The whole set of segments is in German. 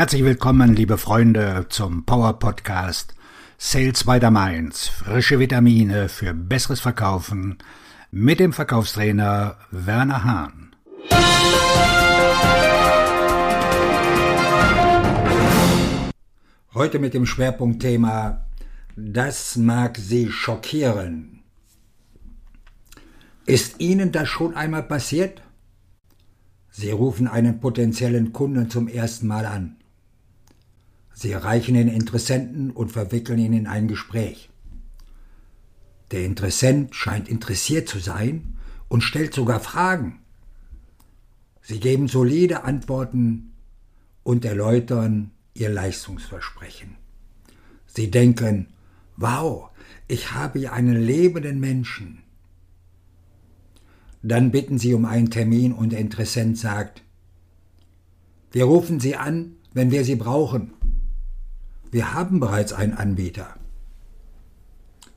Herzlich willkommen, liebe Freunde, zum Power Podcast Sales by the Mainz. Frische Vitamine für besseres Verkaufen mit dem Verkaufstrainer Werner Hahn. Heute mit dem Schwerpunktthema Das mag Sie schockieren. Ist Ihnen das schon einmal passiert? Sie rufen einen potenziellen Kunden zum ersten Mal an. Sie erreichen den Interessenten und verwickeln ihn in ein Gespräch. Der Interessent scheint interessiert zu sein und stellt sogar Fragen. Sie geben solide Antworten und erläutern ihr Leistungsversprechen. Sie denken, wow, ich habe hier einen lebenden Menschen. Dann bitten sie um einen Termin und der Interessent sagt, wir rufen Sie an, wenn wir Sie brauchen. Wir haben bereits einen Anbieter.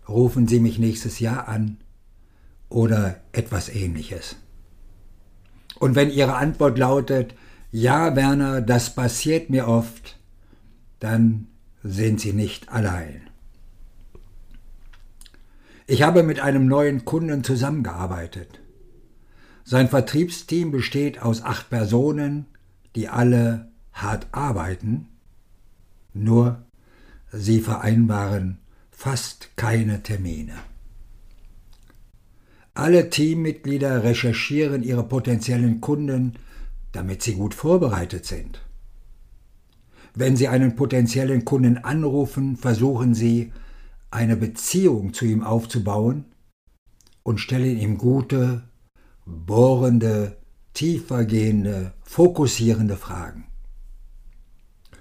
Rufen Sie mich nächstes Jahr an oder etwas ähnliches. Und wenn Ihre Antwort lautet, ja, Werner, das passiert mir oft, dann sind Sie nicht allein. Ich habe mit einem neuen Kunden zusammengearbeitet. Sein Vertriebsteam besteht aus acht Personen, die alle hart arbeiten nur sie vereinbaren fast keine Termine. Alle Teammitglieder recherchieren ihre potenziellen Kunden, damit sie gut vorbereitet sind. Wenn Sie einen potenziellen Kunden anrufen, versuchen Sie, eine Beziehung zu ihm aufzubauen und stellen ihm gute, bohrende, tiefergehende, fokussierende Fragen.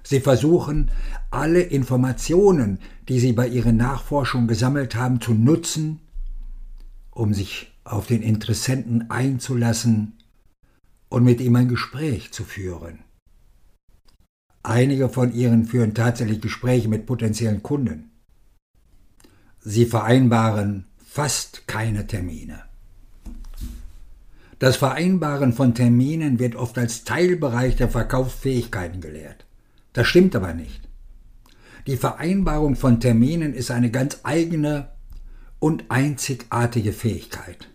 Sie versuchen, alle Informationen, die sie bei ihren Nachforschungen gesammelt haben, zu nutzen, um sich auf den Interessenten einzulassen und mit ihm ein Gespräch zu führen. Einige von ihnen führen tatsächlich Gespräche mit potenziellen Kunden. Sie vereinbaren fast keine Termine. Das Vereinbaren von Terminen wird oft als Teilbereich der Verkaufsfähigkeiten gelehrt. Das stimmt aber nicht. Die Vereinbarung von Terminen ist eine ganz eigene und einzigartige Fähigkeit.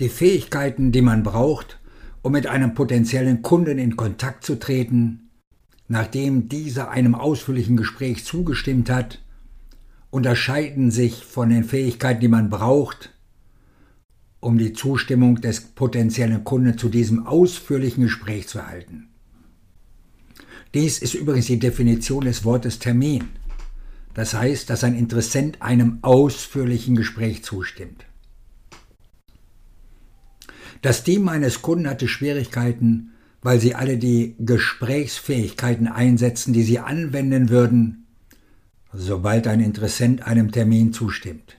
Die Fähigkeiten, die man braucht, um mit einem potenziellen Kunden in Kontakt zu treten, nachdem dieser einem ausführlichen Gespräch zugestimmt hat, unterscheiden sich von den Fähigkeiten, die man braucht, um die Zustimmung des potenziellen Kunden zu diesem ausführlichen Gespräch zu erhalten. Dies ist übrigens die Definition des Wortes Termin. Das heißt, dass ein Interessent einem ausführlichen Gespräch zustimmt. Das Team meines Kunden hatte Schwierigkeiten, weil sie alle die Gesprächsfähigkeiten einsetzen, die sie anwenden würden, sobald ein Interessent einem Termin zustimmt.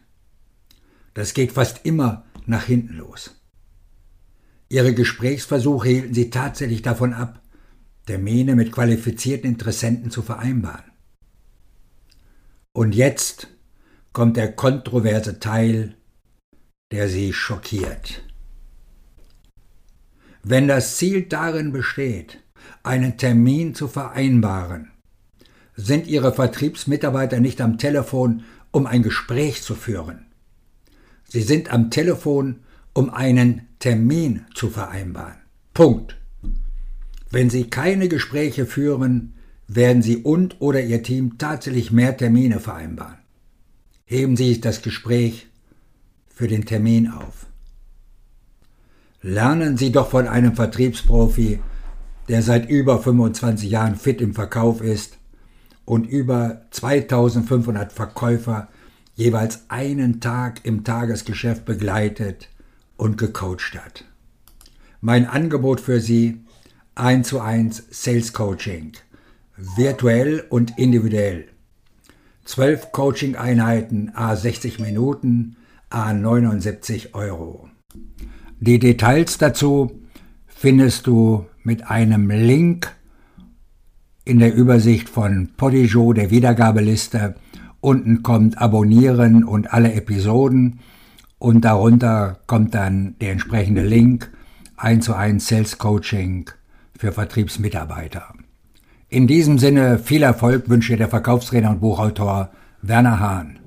Das geht fast immer nach hinten los. Ihre Gesprächsversuche hielten sie tatsächlich davon ab, Termine mit qualifizierten Interessenten zu vereinbaren. Und jetzt kommt der kontroverse Teil, der Sie schockiert. Wenn das Ziel darin besteht, einen Termin zu vereinbaren, sind Ihre Vertriebsmitarbeiter nicht am Telefon, um ein Gespräch zu führen. Sie sind am Telefon, um einen Termin zu vereinbaren. Punkt. Wenn Sie keine Gespräche führen, werden Sie und oder Ihr Team tatsächlich mehr Termine vereinbaren. Heben Sie das Gespräch für den Termin auf. Lernen Sie doch von einem Vertriebsprofi, der seit über 25 Jahren fit im Verkauf ist und über 2500 Verkäufer jeweils einen Tag im Tagesgeschäft begleitet und gecoacht hat. Mein Angebot für Sie 1 zu 1 Sales Coaching, virtuell und individuell. 12 Coaching-Einheiten, a 60 Minuten, a 79 Euro. Die Details dazu findest du mit einem Link in der Übersicht von Podijo, der Wiedergabeliste. Unten kommt Abonnieren und alle Episoden und darunter kommt dann der entsprechende Link 1 zu 1 Sales Coaching für Vertriebsmitarbeiter. In diesem Sinne viel Erfolg wünsche der Verkaufstrainer und Buchautor Werner Hahn.